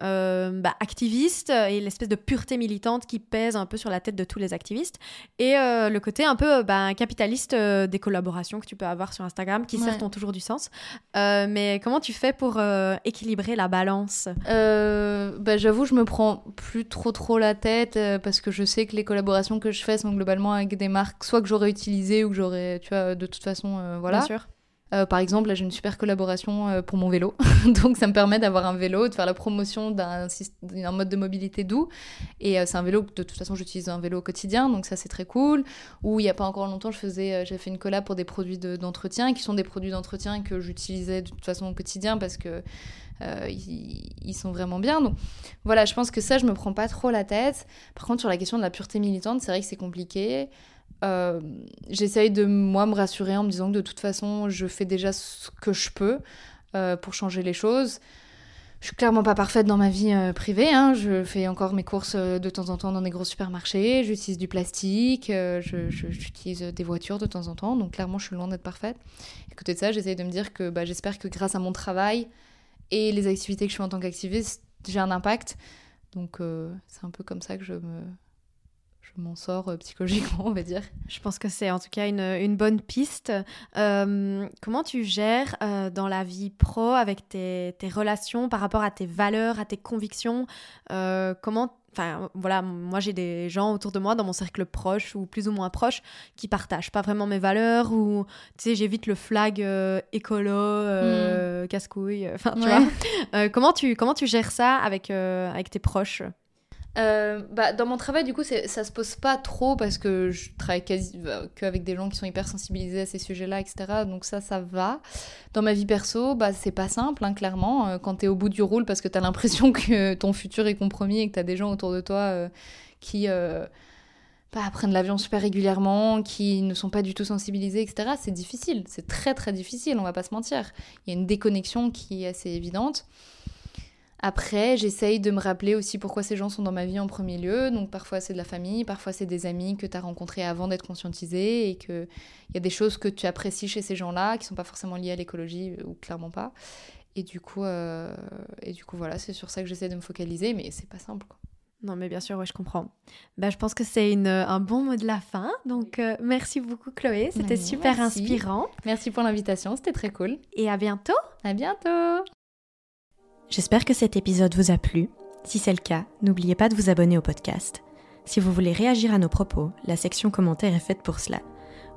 bah, activiste et l'espèce de pureté militante qui pèse un peu sur la tête de tous les activistes. Et euh, le côté un peu bah, capitaliste euh, des collaborations que tu peux avoir sur Instagram qui certes ont toujours du sens. Mais comment tu fais pour équilibrer la balance? Bah, j'avoue je me prends plus trop trop la tête parce que je sais que les collaborations que je fais sont globalement avec des marques soit que j'aurais utilisées ou que j'aurais tu vois de toute façon voilà. Bien sûr euh, par exemple, là, j'ai une super collaboration euh, pour mon vélo. Donc, ça me permet d'avoir un vélo, de faire la promotion d'un mode de mobilité doux. Et euh, c'est un vélo de toute façon, j'utilise un vélo au quotidien. Donc, ça, c'est très cool. Ou il n'y a pas encore longtemps, j'ai fait une collab pour des produits d'entretien, qui sont des produits d'entretien que j'utilisais de toute façon au quotidien parce que ils, sont vraiment bien. Donc, voilà, je pense que ça, je me prends pas trop la tête. Par contre, sur la question de la pureté militante, c'est vrai que c'est compliqué. Euh, j'essaye de moi me rassurer en me disant que de toute façon, je fais déjà ce que je peux euh, pour changer les choses. Je suis clairement pas parfaite dans ma vie euh, privée. Hein. Je fais encore mes courses de temps en temps dans des gros supermarchés. J'utilise du plastique. J'utilise des voitures de temps en temps. Donc clairement, je suis loin d'être parfaite. À côté de ça, j'essaye de me dire que bah, j'espère que grâce à mon travail et les activités que je fais en tant qu'activiste, j'ai un impact. Donc c'est un peu comme ça que je me, je m'en sors euh, psychologiquement, on va dire. Je pense que c'est en tout cas une, une bonne piste. Euh, comment tu gères euh, dans la vie pro avec tes, tes, relations par rapport à tes valeurs, à tes convictions Comment Enfin, voilà, moi j'ai des gens autour de moi dans mon cercle proche ou plus ou moins proche qui partagent pas vraiment mes valeurs ou tu sais, j'évite le flag écolo, hmm. casse-couille. Enfin, tu vois. comment, tu, comment tu gères ça avec, avec tes proches? Euh, bah, dans mon travail, du coup, ça se pose pas trop parce que je travaille quasi bah, qu'avec des gens qui sont hyper sensibilisés à ces sujets-là, etc. Donc ça, ça va. Dans ma vie perso, bah, c'est pas simple, hein, clairement. Euh, quand t'es au bout du rôle parce que t'as l'impression que ton futur est compromis et que t'as des gens autour de toi euh, qui bah, prennent l'avion super régulièrement, qui ne sont pas du tout sensibilisés, etc. C'est difficile. C'est très très difficile, on va pas se mentir. Il y a une déconnexion qui est assez évidente. Après, j'essaye de me rappeler aussi pourquoi ces gens sont dans ma vie en premier lieu. Donc parfois c'est de la famille, parfois c'est des amis que tu as rencontrés avant d'être conscientisé et qu'il y a des choses que tu apprécies chez ces gens-là qui sont pas forcément liées à l'écologie ou clairement pas. Et du coup, euh, et du coup voilà, c'est sur ça que j'essaie de me focaliser, mais c'est pas simple. Quoi. Non, mais bien sûr, ouais, je comprends. Bah, je pense que c'est un bon mot de la fin. Donc, euh, merci beaucoup, Chloé. C'était super inspirant. Merci pour l'invitation, c'était très cool. Et à bientôt. À bientôt. J'espère que cet épisode vous a plu. Si c'est le cas, n'oubliez pas de vous abonner au podcast. Si vous voulez réagir à nos propos, la section commentaires est faite pour cela.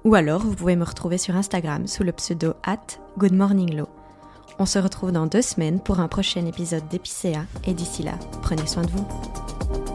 Ou alors, vous pouvez me retrouver sur Instagram sous le pseudo at goodmorninglow. On se retrouve dans deux semaines pour un prochain épisode d'Épicéa et d'ici là, prenez soin de vous.